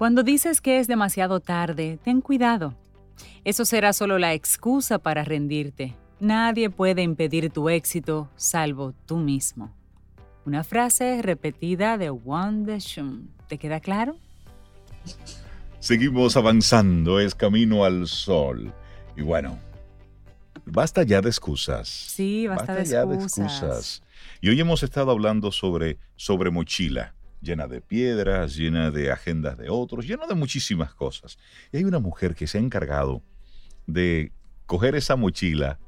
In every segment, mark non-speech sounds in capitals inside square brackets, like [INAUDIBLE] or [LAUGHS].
Cuando dices que es demasiado tarde, ten cuidado. Eso será solo la excusa para rendirte. Nadie puede impedir tu éxito salvo tú mismo. Una frase repetida de Wang Shun. ¿Te queda claro? Seguimos avanzando, es camino al sol. Y bueno, basta ya de excusas. Sí, basta, de, ya de excusas. Y hoy hemos estado hablando sobre, sobre mochila llena de piedras, llena de agendas de otros, llena de muchísimas cosas. Y hay una mujer que se ha encargado de coger esa mochila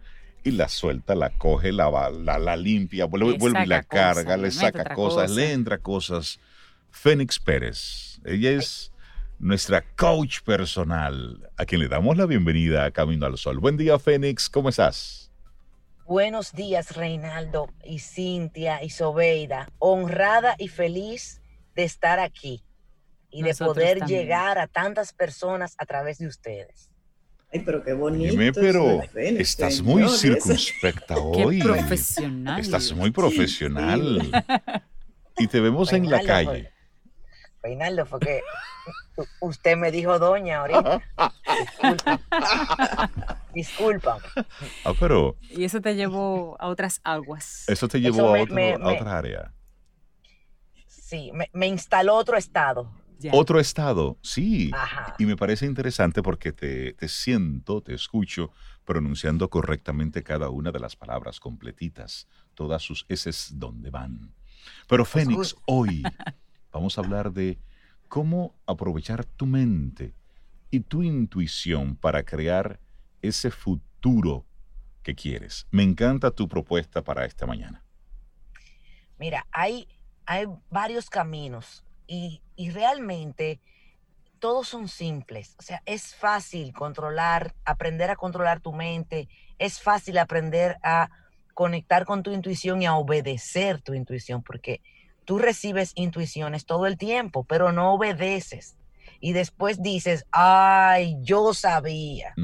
y la suelta, la coge, la, la, la limpia, vuelve, vuelve y la carga, le, saca cosas, le entra cosas. Fénix Pérez, ella es nuestra coach personal, a quien le damos la bienvenida a Camino al Sol. Buen día, Fénix, ¿cómo estás? Buenos días, Reinaldo y Cintia y Sobeida. Honrada y feliz de estar aquí y de poder llegar a tantas personas a través de ustedes. Ay, pero qué bonito. Dime, pero estás muy circunspecta [LAUGHS] hoy. Qué profesional. Estás muy profesional. y te vemos en la calle. Reinaldo, fue que usted me dijo doña ahorita. Disculpa. [LAUGHS] Disculpa. Ah, pero. Y eso te llevó a otras aguas. Eso te llevó a, a otra área. Sí, me, instaló otro estado. Otro estado, sí. Y me parece interesante porque te, siento, te escucho pronunciando correctamente cada una de las palabras completitas, todas sus S donde van. Pero Fénix, hoy [LAUGHS] vamos a hablar de cómo aprovechar tu mente y tu intuición para crear ese futuro que quieres. Me encanta tu propuesta para esta mañana. Mira, hay hay varios caminos y, realmente todos son simples. O sea, es fácil controlar, aprender a controlar tu mente, es fácil aprender a conectar con tu intuición y a obedecer tu intuición, porque tú recibes intuiciones todo el tiempo, pero no obedeces. Y después dices, ay, yo sabía.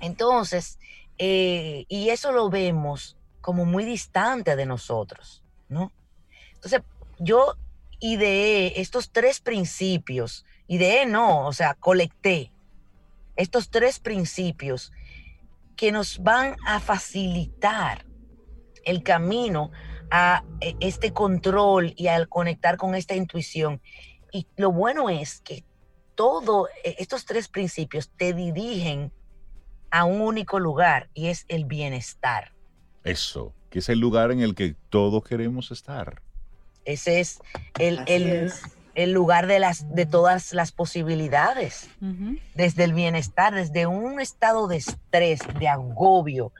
Entonces, eh, y eso lo vemos como muy distante de nosotros. ¿No? Entonces, yo ideé estos tres principios, ideé no, o sea, colecté estos tres principios que nos van a facilitar el camino a e, este control y al conectar con esta intuición. Y lo bueno es que todos e, estos tres principios te dirigen a un único lugar y es el bienestar. Eso que es el lugar en el que todos queremos estar. Ese es el, lugar de, las, de todas las posibilidades, desde el bienestar, desde un estado de estrés, de agobio,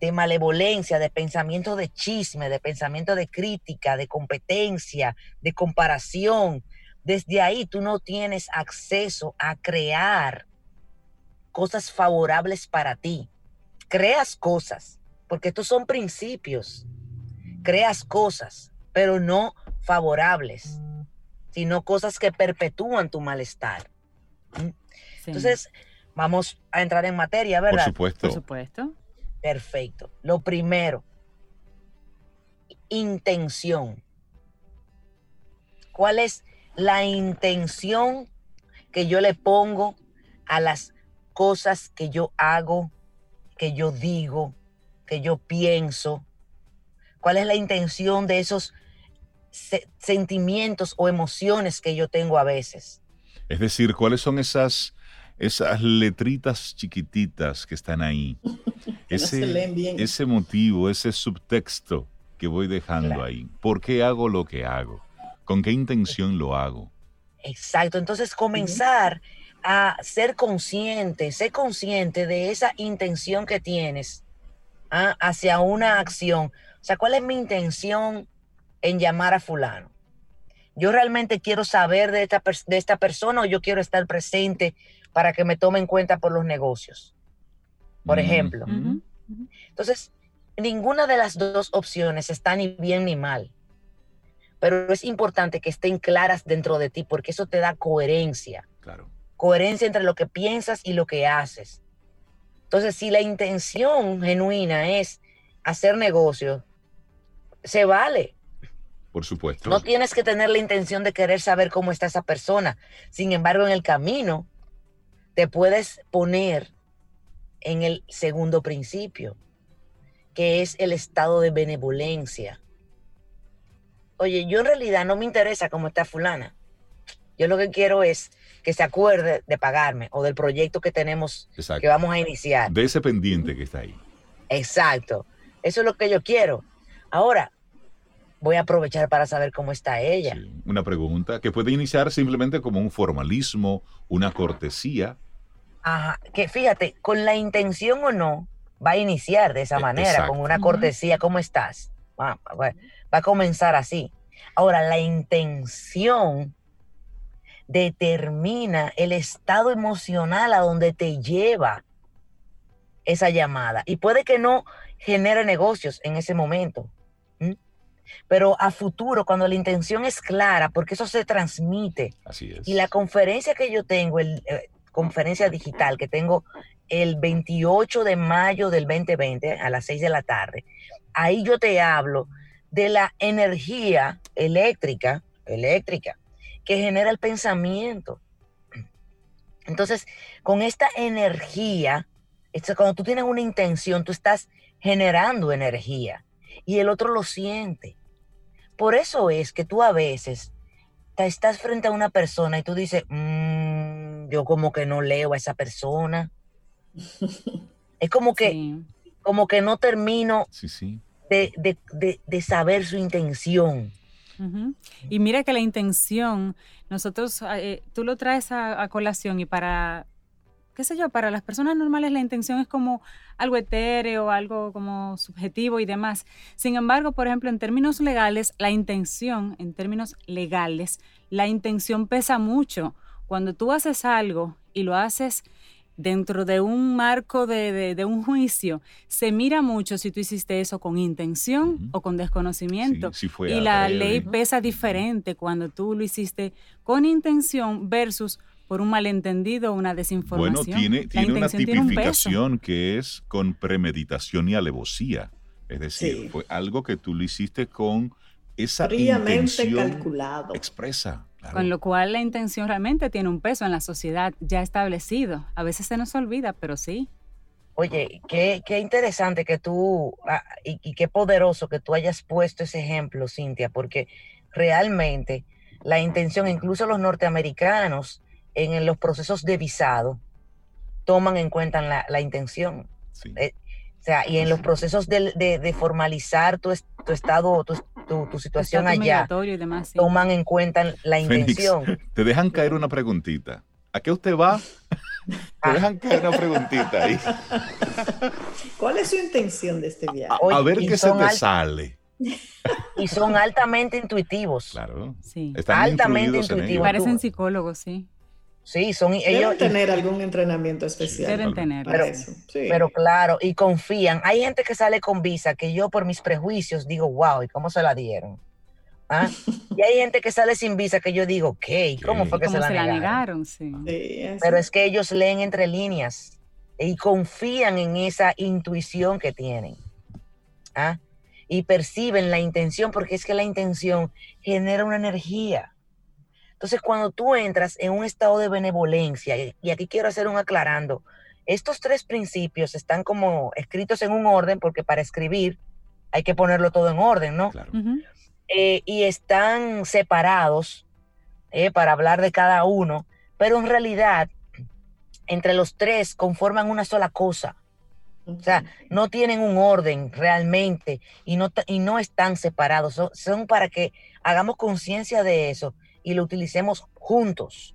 de malevolencia, de pensamiento de chisme, de pensamiento de crítica, de competencia, de comparación. Desde ahí tú no tienes acceso a crear cosas favorables para ti. Creas cosas, porque estos son principios. Creas cosas, pero no favorables, sino cosas que perpetúan tu malestar. ¿Mm? Entonces, vamos a entrar en materia, ¿verdad? Por supuesto. Por supuesto. Perfecto. Lo primero, intención. ¿Cuál es la intención que yo le pongo a las cosas que yo hago, que yo digo, que yo pienso, cuál es la intención de esos sentimientos o emociones que yo tengo a veces. Es decir, cuáles son esas, esas letritas chiquititas que están ahí. [LAUGHS] ese, ese motivo, ese subtexto que voy dejando ahí. ¿Por qué hago lo que hago? ¿Con qué intención lo hago? Exacto. Entonces comenzar a ser consciente, ser consciente de esa intención que tienes ¿ah? hacia una acción. O sea, ¿cuál es mi intención en llamar a fulano? yo realmente quiero saber de esta, de esta persona o yo quiero estar presente para que me tome en cuenta por los negocios. Por ejemplo. Entonces, ninguna de las dos opciones está ni bien ni mal. Pero es importante que estén claras dentro de ti porque eso te da coherencia. Claro. Coherencia entre lo que piensas y lo que haces. Entonces, si la intención genuina es hacer negocio, se vale. Por supuesto. No tienes que tener la intención de querer saber cómo está esa persona. Sin embargo, en el camino te puedes poner en el segundo principio, que es el estado de benevolencia. Oye, yo en realidad no me interesa cómo está fulana. Yo lo que quiero es que se acuerde de pagarme o del proyecto que tenemos que vamos a iniciar. De ese pendiente que está ahí. Exacto. Eso es lo que yo quiero. Ahora, voy a aprovechar para saber cómo está ella. una pregunta que puede iniciar simplemente como un formalismo, una cortesía. Ajá, que fíjate, con la intención o no, va a iniciar de esa e, manera, con una cortesía, ¿cómo estás? Va, va a comenzar así. Ahora, la intención determina el estado emocional a donde te lleva esa llamada. Y puede que no genere negocios en ese momento. Pero a futuro, cuando la intención es clara, porque eso se transmite. Así Y la conferencia que yo tengo, el, eh, conferencia digital que tengo el 28 de mayo del 2020 a las 6 de la tarde, ahí yo te hablo de la energía eléctrica, eléctrica, que genera el pensamiento. Entonces, con esta energía, cuando tú tienes una intención, tú estás generando energía y el otro lo siente. Por eso es que tú a veces estás frente a una persona y tú dices, mm, yo como que no leo a esa persona. [LAUGHS] es como que, como que no termino de saber su intención. Y mira que la intención, nosotros, ah, eh, tú lo traes a, colación y para, qué sé yo, para las personas normales la intención es como algo etéreo, algo como subjetivo y demás. Sin embargo, por ejemplo, en términos legales, la intención, en términos legales, la intención pesa mucho. Cuando tú haces algo y lo haces dentro de un marco de, un juicio, se mira mucho si tú hiciste eso con intención o con desconocimiento. y la ley pesa diferente cuando tú lo hiciste con intención versus por un malentendido o una desinformación. Bueno, tiene, tiene una tipificación que es con premeditación y alevosía. Es decir, fue algo que tú lo hiciste con esa intención calculado. expresa. Con lo cual la intención realmente tiene un peso en la sociedad ya establecido. A veces se nos olvida, pero sí. Oye, qué, interesante que tú, ah, y, qué poderoso que tú hayas puesto ese ejemplo, Cintia, porque realmente la intención, incluso los norteamericanos, en los procesos de visado, toman en cuenta la, intención. Eh, o sea, y en los procesos de, formalizar tu, tu estado, tu, tu, situación allá, toman en cuenta la intención. te dejan caer una preguntita. ¿A qué usted va? te ah. dejan caer una preguntita ahí. [LAUGHS] ¿Cuál es su intención de este viaje? A, ver qué se te sale. [LAUGHS] Y son altamente intuitivos. Claro. Sí. Están altamente intuitivos. Parecen psicólogos, sí. Sí, son Deben ellos. tener algún entrenamiento especial. Deben tener. Pero, pero, claro, y confían. Hay gente que sale con visa que yo por mis prejuicios digo, wow, ¿y cómo se la dieron? ¿Ah? y hay gente que sale sin visa que yo digo, ¿qué? ¿Cómo fue que se la, negaron? Sí. pero es que ellos leen entre líneas y confían en esa intuición que tienen. ¿Ah? Y perciben la intención, porque es que la intención genera una energía. Entonces, cuando tú entras en un estado de benevolencia, y aquí quiero hacer un aclarando, estos tres principios están como escritos en un orden, porque para escribir hay que ponerlo todo en orden, ¿no? Eh, y están separados eh, para hablar de cada uno, pero en realidad entre los tres conforman una sola cosa. O sea, no tienen un orden realmente y no, y no están separados. son para que hagamos conciencia de eso y lo utilicemos juntos.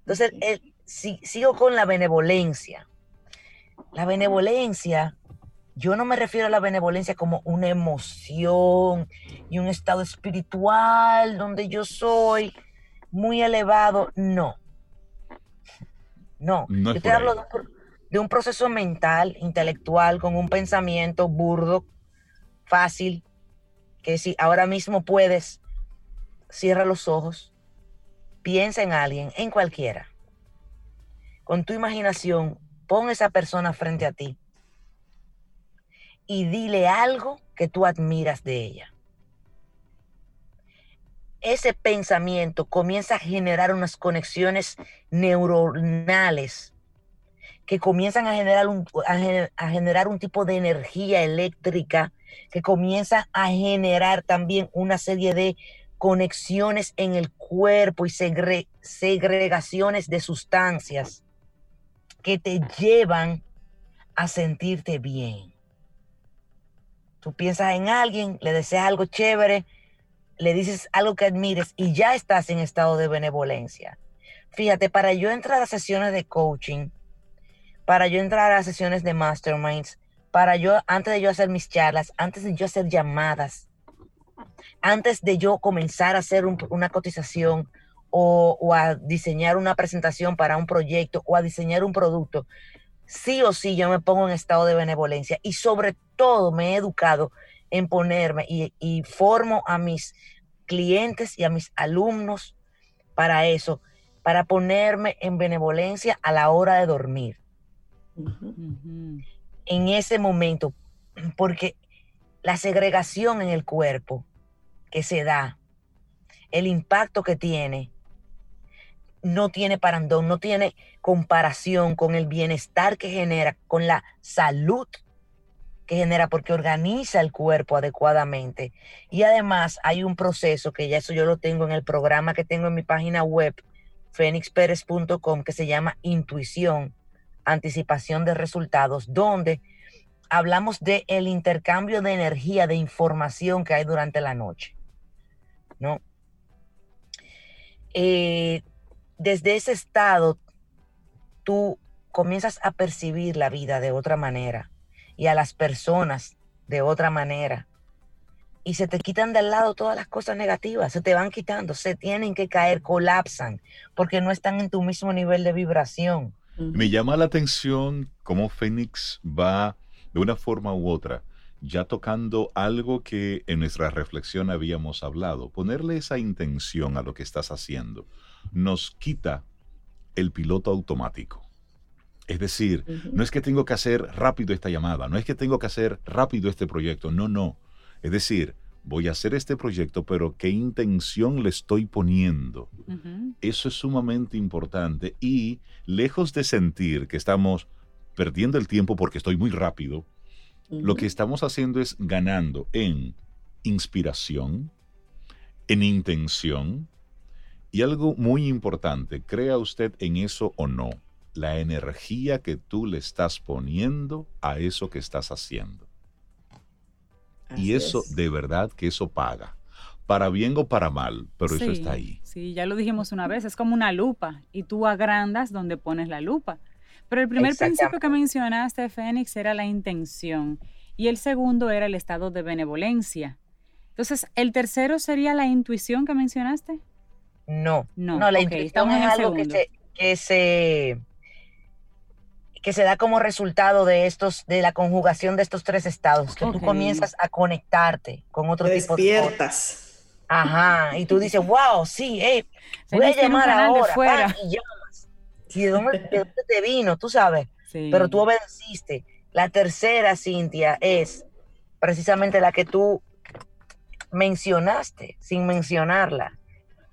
Entonces, sigo con la benevolencia. La benevolencia yo no me refiero a la benevolencia como una emoción y un estado espiritual donde yo soy muy elevado. No. No. yo te hablo de un, proceso mental, intelectual, con un pensamiento burdo, fácil, que si ahora mismo puedes, cierra los ojos, piensa en alguien, en cualquiera. Con tu imaginación, pon esa persona frente a ti y dile algo que tú admiras de ella. Ese pensamiento comienza a generar unas conexiones neuronales que comienzan a generar un, a, generar un tipo de energía eléctrica que comienza a generar también una serie de conexiones en el cuerpo y segregaciones de sustancias que te llevan a sentirte bien. Tú piensas en alguien, le deseas algo chévere, le dices algo que admires y ya estás en estado de benevolencia. Fíjate, para yo entrar a sesiones de coaching, para yo entrar a sesiones de masterminds, para yo, antes de yo hacer mis charlas, antes de yo hacer llamadas, antes de yo comenzar a hacer una cotización o, o, a diseñar una presentación para un proyecto o a diseñar un producto, sí o sí yo me pongo en estado de benevolencia y sobre todo me he educado en ponerme y, formo a mis clientes y a mis alumnos para eso, para ponerme en benevolencia a la hora de dormir. En ese momento, porque la segregación en el cuerpo que se da, el impacto que tiene, no tiene parandón, no tiene comparación con el bienestar que genera, con la salud que genera, porque organiza el cuerpo adecuadamente. Y además hay un proceso que ya eso yo lo tengo en el programa que tengo en mi página web, fenixperez.com, que se llama Intuición, Anticipación de Resultados, donde hablamos del el intercambio de energía, de información que hay durante la noche. ¿No? Eh, desde ese estado tú comienzas a percibir la vida de otra manera y a las personas de otra manera. Y se te quitan del lado todas las cosas negativas, se te van quitando, se tienen que caer, colapsan, porque no están en tu mismo nivel de vibración. Me llama la atención cómo Fénix va de una forma u otra, ya tocando algo que en nuestra reflexión habíamos hablado, ponerle esa intención a lo que estás haciendo nos quita el piloto automático. Es decir, no es que tengo que hacer rápido esta llamada, no es que tengo que hacer rápido este proyecto, no, no. Es decir, voy a hacer este proyecto, pero qué intención le estoy poniendo. Eso es sumamente importante y lejos de sentir que estamos perdiendo el tiempo porque estoy muy rápido, lo que estamos haciendo es ganando en inspiración, en intención, y algo muy importante, crea usted en eso o no, la energía que tú le estás poniendo a eso que estás haciendo. y eso, de verdad, que eso paga. Para bien o para mal, pero eso está ahí. Sí, ya lo dijimos una vez, es como una lupa y tú agrandas donde pones la lupa. Pero el primer principio que mencionaste, Fénix, era la intención y el segundo era el estado de benevolencia. Entonces, ¿el tercero sería la intuición que mencionaste? No, no, la intuición es algo que se, que se, que se da como resultado de estos, de la conjugación de estos tres estados, que tú comienzas a conectarte con otro tipo de despiertas. Ajá, y tú dices, wow, sí, hey, voy a llamar ahora, fuera. y. ¿Y de dónde, te vino? Tú sabes, [LAUGHS] pero tú obedeciste. La tercera, Cintia, es precisamente la que tú mencionaste, sin mencionarla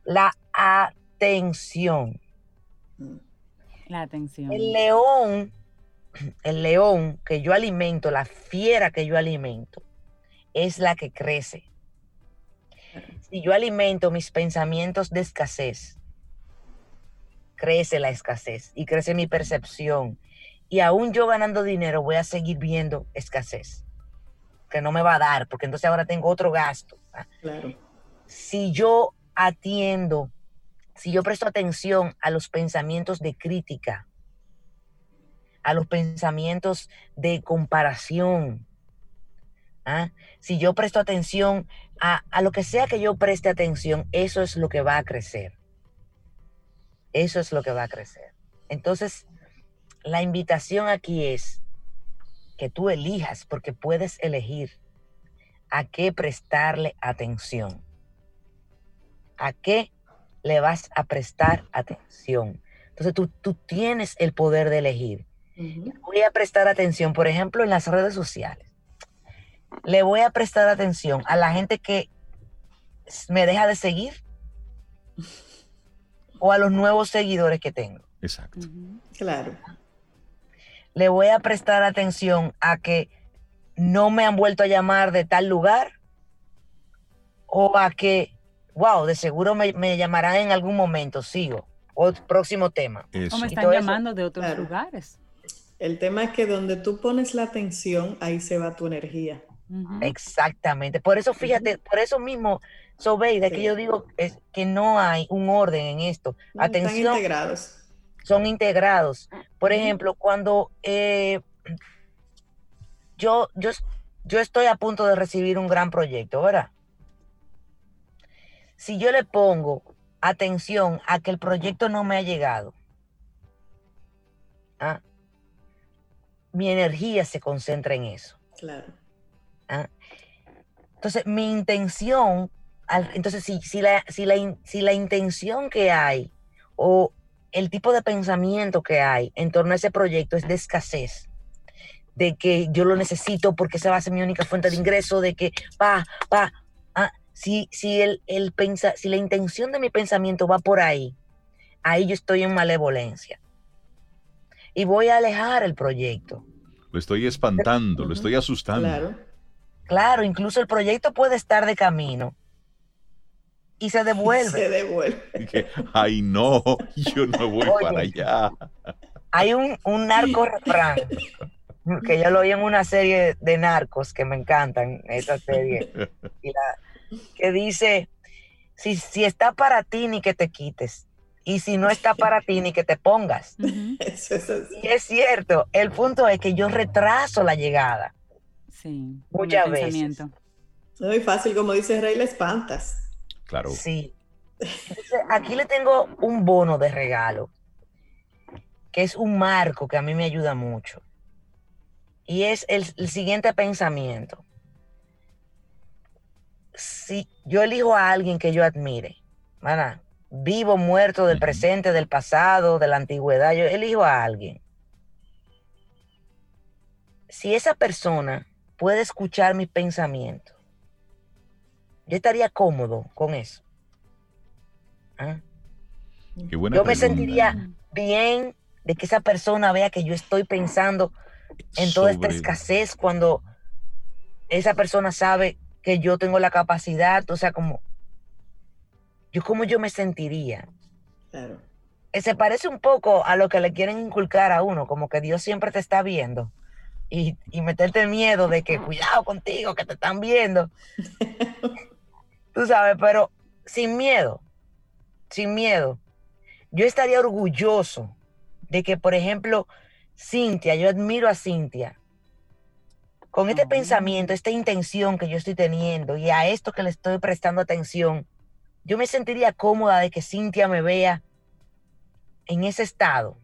la atención. La atención. El león, [CLEARS THROAT] el león que yo alimento, la fiera que yo alimento, es la que crece. Si yo alimento mis pensamientos de escasez, crece la escasez y crece mi percepción. Y aún yo ganando dinero voy a seguir viendo escasez, que no me va a dar, porque entonces ahora tengo otro gasto. Claro. Si yo atiendo, si yo presto atención a los pensamientos de crítica, a los pensamientos de comparación, ¿ah? Si yo presto atención a, a lo que sea que yo preste atención, eso es lo que va a crecer. Eso es lo que va a crecer. Entonces, la invitación aquí es que tú elijas, porque puedes elegir a qué prestarle atención. ¿A qué le vas a prestar atención? Entonces tú, tú tienes el poder de elegir. Voy a prestar atención, por ejemplo, en las redes sociales. Le voy a prestar atención a la gente que me deja de seguir [LAUGHS] o a los nuevos seguidores que tengo. Exacto. Claro. Le voy a prestar atención a que no me han vuelto a llamar de tal lugar o a que, wow, de seguro me, llamarán en algún momento, sigo. O próximo tema. O me están llamando de otros lugares. El tema es que donde tú pones la atención, ahí se va tu energía. Exactamente. Por eso, fíjate, por eso mismo, Sobeida, que yo digo es que no hay un orden en esto. Atención. Están integrados. Son integrados. Por ejemplo, cuando eh, yo, yo, yo estoy a punto de recibir un gran proyecto, ¿verdad? Si yo le pongo atención a que el proyecto no me ha llegado, ¿ah? mi energía se concentra en eso. Claro. ¿Ah? Entonces, mi intención, entonces, si, si, la, si, la, si la intención que hay o el tipo de pensamiento que hay en torno a ese proyecto es de escasez, de que yo lo necesito porque esa va a ser mi única fuente de ingreso, de que, pa, pa, ah, si, si, el, el pensa, si la intención de mi pensamiento va por ahí, ahí yo estoy en malevolencia. Y voy a alejar el proyecto. Lo estoy espantando, lo estoy asustando. Claro. Claro, incluso el proyecto puede estar de camino y se devuelve. Se devuelve. Ay, no, yo no voy para allá. Hay un, un narco refrán que yo lo vi en una serie de narcos que me encantan, esa serie, que dice, si, si está para ti, ni que te quites. Y si no está para ti, ni que te pongas. Y es cierto, el punto es que yo retraso la llegada. Sí. Muchas veces. Muy fácil, como dice Rey, le espantas. Claro. Sí. aquí le tengo un bono de regalo, que es un marco que a mí me ayuda mucho. Y es el, siguiente pensamiento. Si yo elijo a alguien que yo admire, ¿verdad? vivo, muerto, del presente, del pasado, de la antigüedad, yo elijo a alguien. Si esa persona puede escuchar mis pensamientos, yo estaría cómodo con eso. ¿Ah? yo me sentiría bien de que esa persona vea que yo estoy pensando en toda esta escasez cuando esa persona sabe que yo tengo la capacidad, o sea, como yo cómo yo me sentiría. Claro. Eh, se parece un poco a lo que le quieren inculcar a uno, como que Dios siempre te está viendo y, y meterte miedo de que cuidado contigo, que te están viendo. [LAUGHS] Tú sabes, pero sin miedo, sin miedo. Yo estaría orgulloso de que, por ejemplo, Cintia, yo admiro a Cintia. Con este pensamiento, esta intención que yo estoy teniendo y a esto que le estoy prestando atención, yo me sentiría cómoda de que Cintia me vea en ese estado.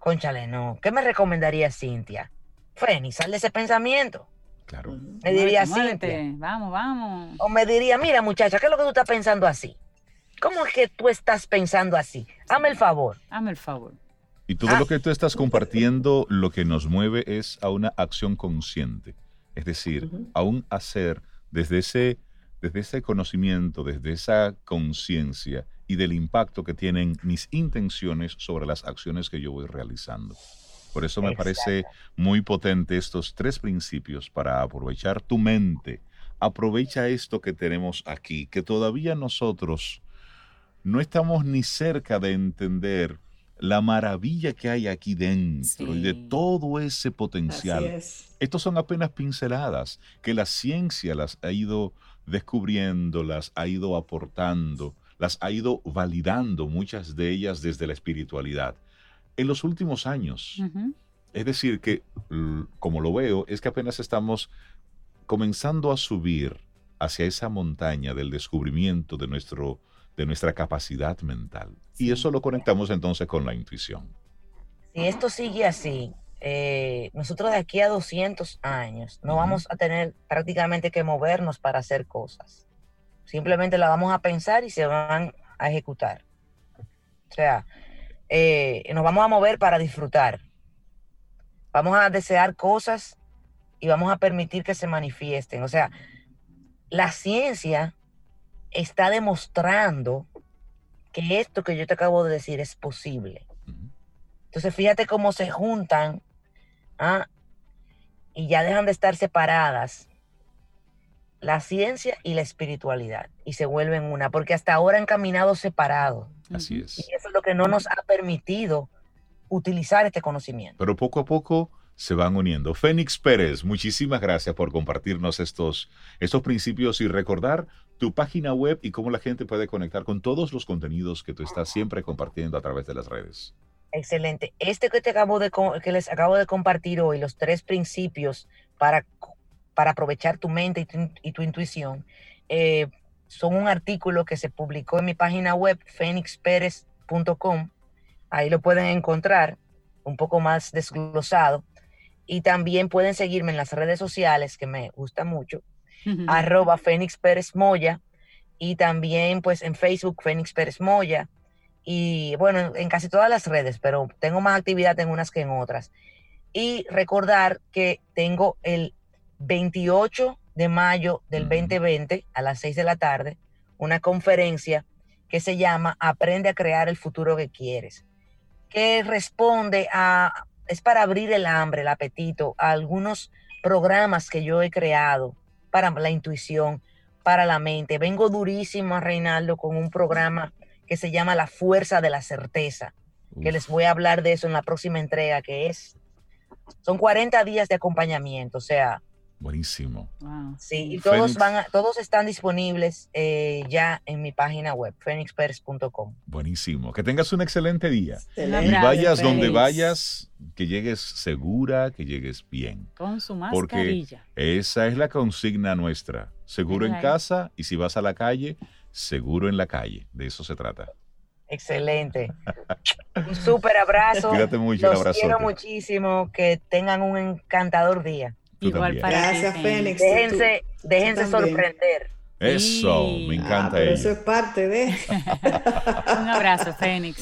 Conchale, no. ¿Qué me recomendaría Cintia? Feni, sal de ese pensamiento. Claro. Me diría Cintia. Vamos, vamos. O me diría, mira, muchacha, ¿qué es lo que tú estás pensando así? ¿Cómo es que tú estás pensando así? Hazme el favor. Hazme el favor. Y todo lo ah. que tú estás compartiendo, lo que nos mueve es a una acción consciente. Es decir, a un hacer desde ese, desde ese conocimiento, desde esa conciencia y del impacto que tienen mis intenciones sobre las acciones que yo voy realizando. Por eso me parece muy potente estos tres principios para aprovechar tu mente. Aprovecha esto que tenemos aquí, que todavía nosotros no estamos ni cerca de entender la maravilla que hay aquí dentro y de todo ese potencial. Estos son apenas pinceladas que la ciencia las ha ido descubriendo, las ha ido aportando, las ha ido validando, muchas de ellas desde la espiritualidad. En los últimos años, es decir, que como lo veo, es que apenas estamos comenzando a subir hacia esa montaña del descubrimiento de, nuestro, de nuestra capacidad mental. Y eso lo conectamos entonces con la intuición. Si esto sigue así, eh, nosotros de aquí a 200 años no vamos a tener prácticamente que movernos para hacer cosas. Simplemente la vamos a pensar y se van a ejecutar. O sea, eh, nos vamos a mover para disfrutar. Vamos a desear cosas y vamos a permitir que se manifiesten. O sea, la ciencia está demostrando que esto que yo te acabo de decir es posible. Entonces, fíjate cómo se juntan ¿ah? y ya dejan de estar separadas la ciencia y la espiritualidad y se vuelven una, porque hasta ahora han caminado separados. Así es. Y eso es lo que no nos ha permitido utilizar este conocimiento. Pero poco a poco se van uniendo. Fénix Pérez, muchísimas gracias por compartirnos estos, estos principios y recordar tu página web y cómo la gente puede conectar con todos los contenidos que tú estás siempre compartiendo a través de las redes. Excelente. Este que te acabo de que les acabo de compartir hoy, los tres principios para, para aprovechar tu mente y tu, intuición, eh, son un artículo que se publicó en mi página web, fenixperez.com. Ahí lo pueden encontrar un poco más desglosado. Y también pueden seguirme en las redes sociales, que me gusta mucho, arroba Fénix Pérez Moya. Y también pues en Facebook, Fénix Pérez Moya. Y bueno, en casi todas las redes, pero tengo más actividad en unas que en otras. Y recordar que tengo el 28 de mayo del 2020 a las 6 de la tarde una conferencia que se llama Aprende a crear el futuro que quieres, que responde a es para abrir el hambre, el apetito, a algunos programas que yo he creado para la intuición, para la mente. Vengo durísimo, Reinaldo, con un programa que se llama La Fuerza de la Certeza, que les voy a hablar de eso en la próxima entrega, que es, son 40 días de acompañamiento, o sea, Buenísimo. Sí, y todos van todos están disponibles eh, ya en mi página web, phoenixpers.com. Buenísimo. Que tengas un excelente día. Y vayas donde vayas, que llegues segura, que llegues bien. Con su mascarilla. Porque esa es la consigna nuestra. Seguro en casa y si vas a la calle, seguro en la calle. De eso se trata. Excelente. [LAUGHS] un súper abrazo. Cuídate mucho, Los quiero muchísimo. Que tengan un encantador día. Igual para Gracias, Fénix. Déjense, déjense sorprender. Eso, me encanta ah, Eso es parte de. [LAUGHS] Un abrazo, Fénix.